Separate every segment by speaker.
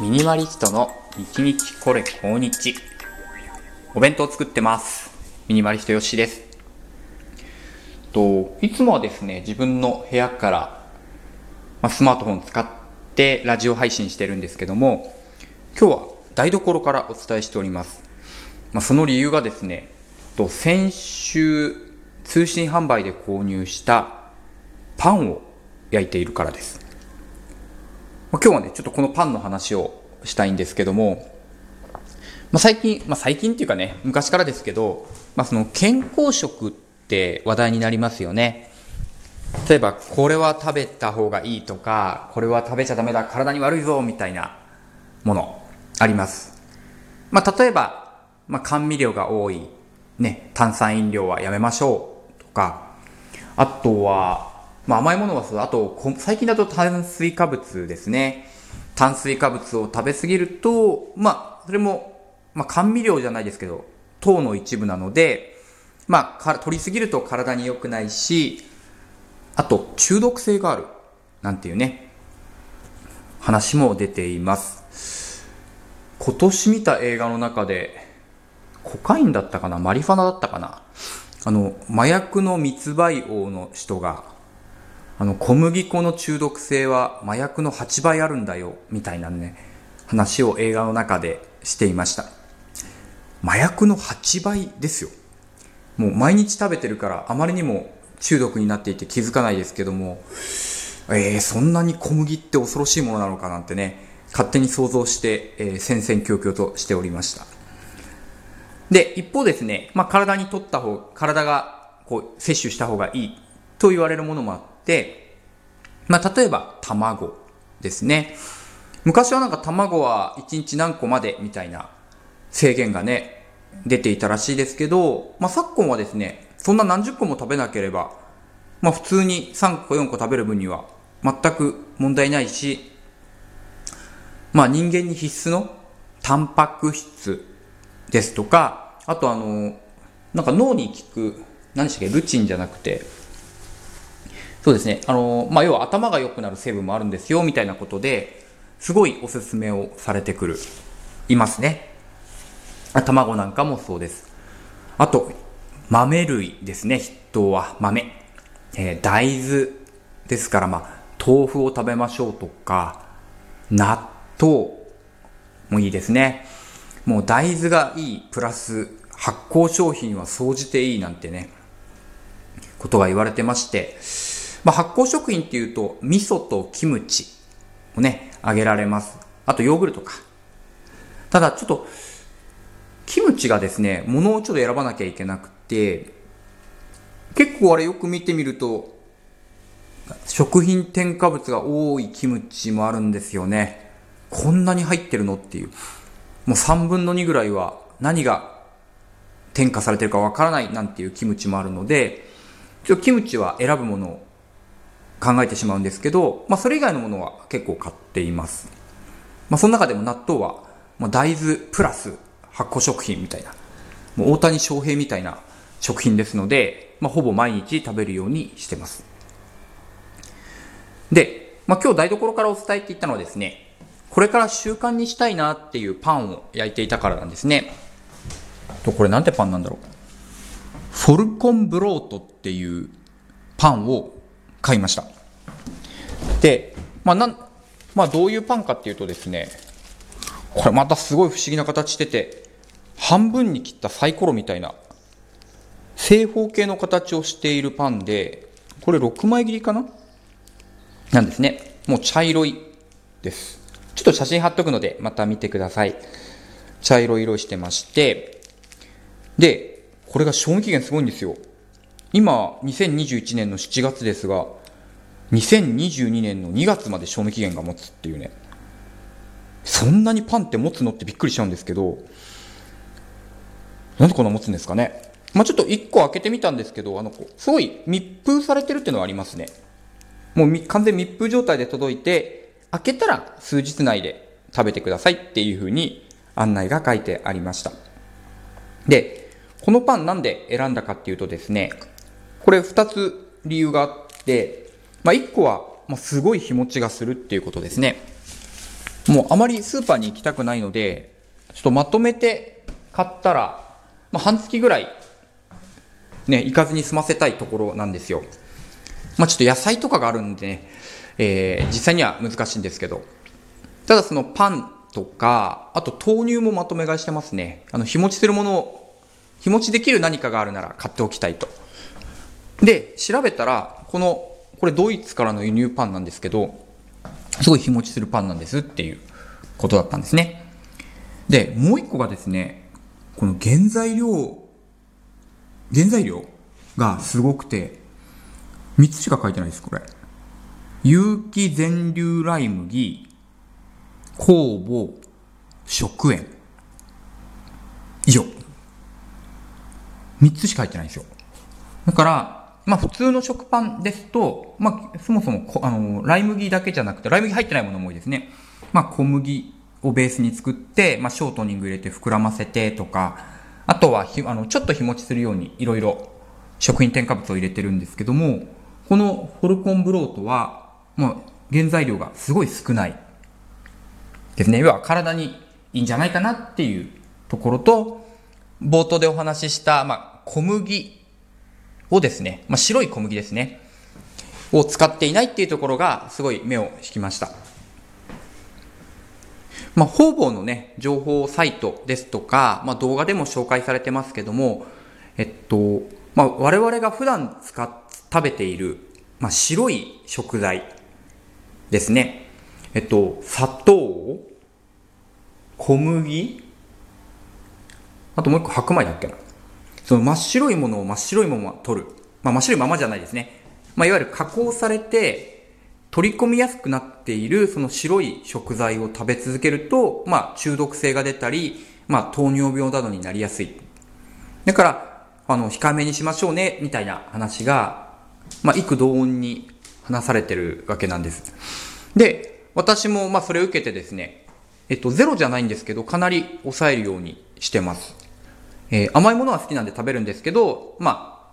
Speaker 1: ミニマリストの1日これ今日お弁当作ってます。ミニマリストよしです。といつもはですね自分の部屋から、ま、スマートフォン使ってラジオ配信してるんですけども今日は台所からお伝えしております、ま、その理由がですねと先週通信販売で購入したパンを焼いているからです。今日はね、ちょっとこのパンの話をしたいんですけども、まあ、最近、まあ、最近っていうかね、昔からですけど、まあ、その健康食って話題になりますよね。例えば、これは食べた方がいいとか、これは食べちゃダメだ、体に悪いぞ、みたいなもの、あります。まあ、例えば、まあ、甘味料が多い、ね、炭酸飲料はやめましょう、とか、あとは、まあ、甘いものはそう、あと、最近だと炭水化物ですね。炭水化物を食べ過ぎると、まあ、それも、まあ、甘味料じゃないですけど、糖の一部なので、まあ、取りすぎると体に良くないし、あと、中毒性がある。なんていうね、話も出ています。今年見た映画の中で、コカインだったかなマリファナだったかなあの、麻薬の密売王の人が、あの、小麦粉の中毒性は麻薬の8倍あるんだよ、みたいなね、話を映画の中でしていました。麻薬の8倍ですよ。もう毎日食べてるからあまりにも中毒になっていて気づかないですけども、えー、そんなに小麦って恐ろしいものなのかなんてね、勝手に想像して、えー、戦々恐々としておりました。で、一方ですね、まあ、体にとった方、体がこう摂取した方がいいと言われるものもあっ、まあ、例えば卵ですね。昔はなんか卵は1日何個までみたいな制限がね、出ていたらしいですけど、まあ、昨今はですね、そんな何十個も食べなければ、まあ、普通に3個4個食べる分には全く問題ないし、まあ、人間に必須のタンパク質ですとか、あとあの、なんか脳に効く、何でしたっけ、ルチンじゃなくて、そうですね。あの、まあ、要は頭が良くなる成分もあるんですよ、みたいなことで、すごいおすすめをされてくる、いますね。卵なんかもそうです。あと、豆類ですね、筆頭は豆。えー、大豆ですから、まあ、豆腐を食べましょうとか、納豆もいいですね。もう大豆がいい、プラス発酵商品は総じていいなんてね、ことが言われてまして、まあ、発酵食品っていうと、味噌とキムチをね、あげられます。あとヨーグルトか。ただちょっと、キムチがですね、ものをちょっと選ばなきゃいけなくて、結構あれよく見てみると、食品添加物が多いキムチもあるんですよね。こんなに入ってるのっていう。もう3分の2ぐらいは何が添加されてるかわからないなんていうキムチもあるので、ちょっとキムチは選ぶものを考えてしまうんですけど、まあ、それ以外のものは結構買っています。まあ、その中でも納豆は、まあ、大豆プラス発酵食品みたいな、もう大谷翔平みたいな食品ですので、まあ、ほぼ毎日食べるようにしてます。で、まあ、今日台所からお伝えって言ったのはですね、これから習慣にしたいなっていうパンを焼いていたからなんですね。と、これなんてパンなんだろう。フォルコンブロートっていうパンを買いました。で、まあなん、まあどういうパンかっていうとですね、これまたすごい不思議な形してて、半分に切ったサイコロみたいな、正方形の形をしているパンで、これ6枚切りかな？なんですね。もう茶色いです。ちょっと写真貼っとくので、また見てください。茶色い色してまして、で、これが賞味期限すごいんですよ。今、2021年の7月ですが、2022年の2月まで賞味期限が持つっていうね。そんなにパンって持つのってびっくりしちゃうんですけど、なんでこんな持つんですかね。まあ、ちょっと1個開けてみたんですけど、あの、すごい密封されてるっていうのはありますね。もう完全密封状態で届いて、開けたら数日内で食べてくださいっていうふうに案内が書いてありました。で、このパンなんで選んだかっていうとですね、これ2つ理由があって、まあ、1個は、まあ、すごい日持ちがするっていうことですね。もうあまりスーパーに行きたくないので、ちょっとまとめて買ったら、まあ、半月ぐらい、ね、行かずに済ませたいところなんですよ。まあ、ちょっと野菜とかがあるんでね、えー、実際には難しいんですけど。ただそのパンとか、あと豆乳もまとめ買いしてますね。あの、日持ちするものを、日持ちできる何かがあるなら買っておきたいと。で、調べたら、この、これドイツからの輸入パンなんですけど、すごい日持ちするパンなんですっていうことだったんですね。で、もう一個がですね、この原材料、原材料がすごくて、3つしか書いてないです、これ。有機全粒ライ麦、酵母、食塩。以上。3つしか入ってないんですよ。だから、まあ普通の食パンですと、まあそもそもあの、ライ麦だけじゃなくて、ライ麦入ってないものも多いですね。まあ小麦をベースに作って、まあショートニング入れて膨らませてとか、あとはひあのちょっと日持ちするようにいろいろ食品添加物を入れてるんですけども、このホルコンブロートは、まあ原材料がすごい少ないですね。要は体にいいんじゃないかなっていうところと、冒頭でお話しした、まあ、小麦をですね、まあ、白い小麦ですね、を使っていないっていうところがすごい目を引きました。まあ、方々のね、情報サイトですとか、まあ、動画でも紹介されてますけども、えっと、まあ、我々が普段使っ、食べている、まあ、白い食材ですね。えっと、砂糖、小麦、あともう一個白米だっけな。その真っ白いものを真っ白いまま取る。まあ真っ白いままじゃないですね。まあいわゆる加工されて取り込みやすくなっているその白い食材を食べ続けると、まあ中毒性が出たり、まあ糖尿病などになりやすい。だから、あの、控えめにしましょうね、みたいな話が、まあ、幾同音に話されてるわけなんです。で、私もまあそれを受けてですね、えっと、ゼロじゃないんですけど、かなり抑えるようにしてます。えー、甘いものは好きなんで食べるんですけど、まあ、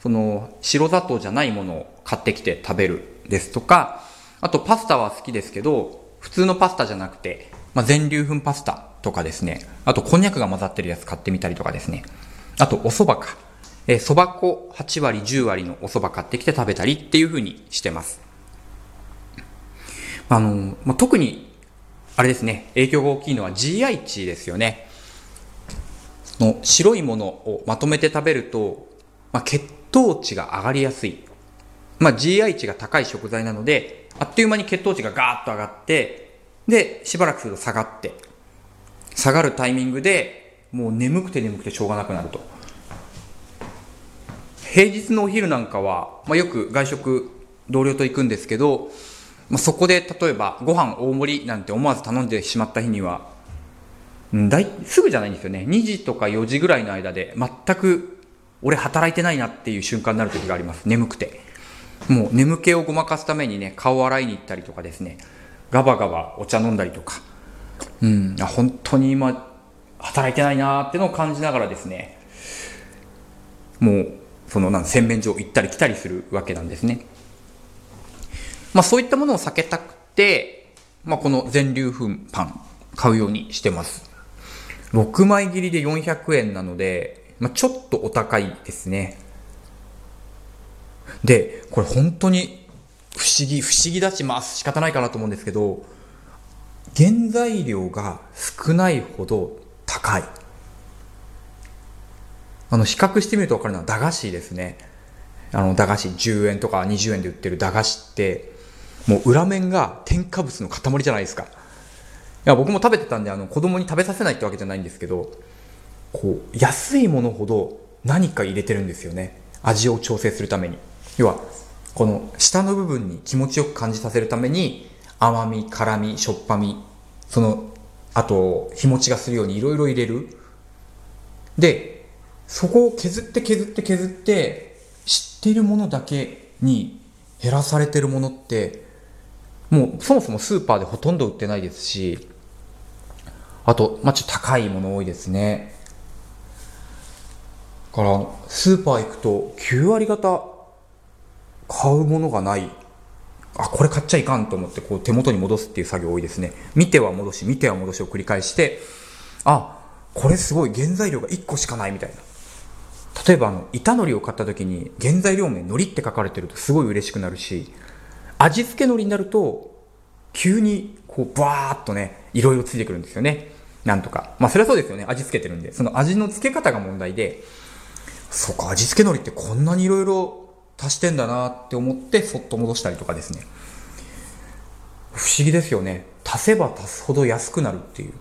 Speaker 1: その、白砂糖じゃないものを買ってきて食べるですとか、あとパスタは好きですけど、普通のパスタじゃなくて、まあ、全粒粉パスタとかですね、あとこんにゃくが混ざってるやつ買ってみたりとかですね、あとお蕎麦か。えー、蕎麦粉8割、10割のお蕎麦買ってきて食べたりっていう風にしてます。あの、まあ、特に、あれですね、影響が大きいのは GI 値ですよね。の白いものをまとめて食べると、まあ、血糖値が上がりやすい。まあ、GI 値が高い食材なので、あっという間に血糖値がガーッと上がって、で、しばらくすると下がって、下がるタイミングでもう眠くて眠くてしょうがなくなると。平日のお昼なんかは、まあ、よく外食同僚と行くんですけど、まあ、そこで例えばご飯大盛りなんて思わず頼んでしまった日には、だいすぐじゃないんですよね。2時とか4時ぐらいの間で全く俺働いてないなっていう瞬間になる時があります。眠くて。もう眠気をごまかすためにね、顔洗いに行ったりとかですね、ガバガバお茶飲んだりとか、うん、本当に今、働いてないなーってのを感じながらですね、もう、その、なん洗面所行ったり来たりするわけなんですね。まあそういったものを避けたくて、まあこの全粒粉パン買うようにしてます。6枚切りで400円なので、まあちょっとお高いですね。で、これ本当に不思議、不思議だし、まあ仕方ないかなと思うんですけど、原材料が少ないほど高い。あの、比較してみるとわかるのは駄菓子ですね。あの、駄菓子10円とか20円で売ってる駄菓子って、もう裏面が添加物の塊じゃないですか。や、僕も食べてたんで、あの、子供に食べさせないってわけじゃないんですけど、こう、安いものほど何か入れてるんですよね。味を調整するために。要は、この下の部分に気持ちよく感じさせるために、甘み、辛み、しょっぱみ、その、あと、日持ちがするようにいろいろ入れる。で、そこを削って削って削って、知っているものだけに減らされてるものって、もうそもそもスーパーでほとんど売ってないですし、あと、まあ、ちょっと高いもの多いですね。から、スーパー行くと9割方買うものがないあ、これ買っちゃいかんと思ってこう手元に戻すっていう作業多いですね。見ては戻し、見ては戻しを繰り返して、あ、これすごい原材料が1個しかないみたいな。例えばあの、板海苔を買った時に原材料名海苔って書かれてるとすごい嬉しくなるし、味付け海苔になると急にこうバーっとね、いろいろついてくるんですよね。なんとか。まあそれはそうですよね。味付けてるんで。その味の付け方が問題で、そっか、味付け海苔ってこんなにいろいろ足してんだなって思ってそっと戻したりとかですね。不思議ですよね。足せば足すほど安くなるっていう。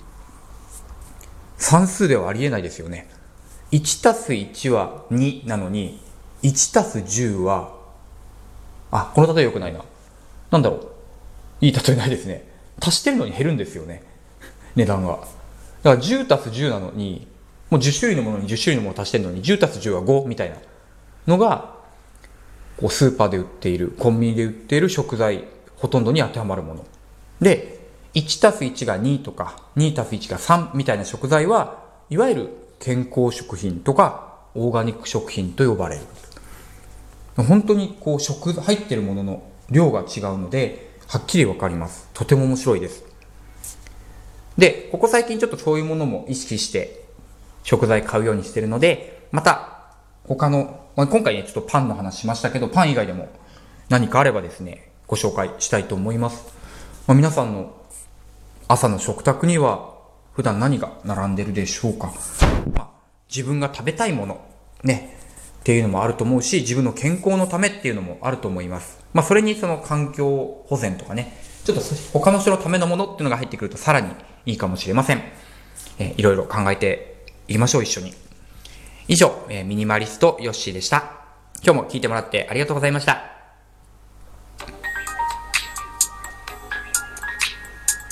Speaker 1: 算数ではありえないですよね。1たす1は2なのに1たす10はあこの例え良くないな。なんだろう。いい例えないですね。足してるのに減るんですよね。値段が。だから10たす10なのにもう10種類のものに10種類のものを足してるのに10たす10は5みたいなのがこうスーパーで売っているコンビニで売っている食材ほとんどに当てはまるもの。で1たす1が2とか2たす1が3みたいな食材はいわゆる健康食品とかオーガニック食品と呼ばれる。本当にこう食入ってるものの量が違うのではっきりわかります。とても面白いです。でここ最近ちょっとそういうものも意識して食材買うようにしてるのでまた他のまあ、今回ね、ちょっとパンの話しましたけど、パン以外でも何かあればですね、ご紹介したいと思います。まあ、皆さんの朝の食卓には普段何が並んでるでしょうか。まあ、自分が食べたいもの、ね、っていうのもあると思うし、自分の健康のためっていうのもあると思います。まあ、それにその環境保全とかね、ちょっと他の人のためのものっていうのが入ってくるとさらにいいかもしれません。えー、いろいろ考えていきましょう、一緒に。以上、えー、ミニマリストヨッシーでした。今日も聞いてもらってありがとうございました。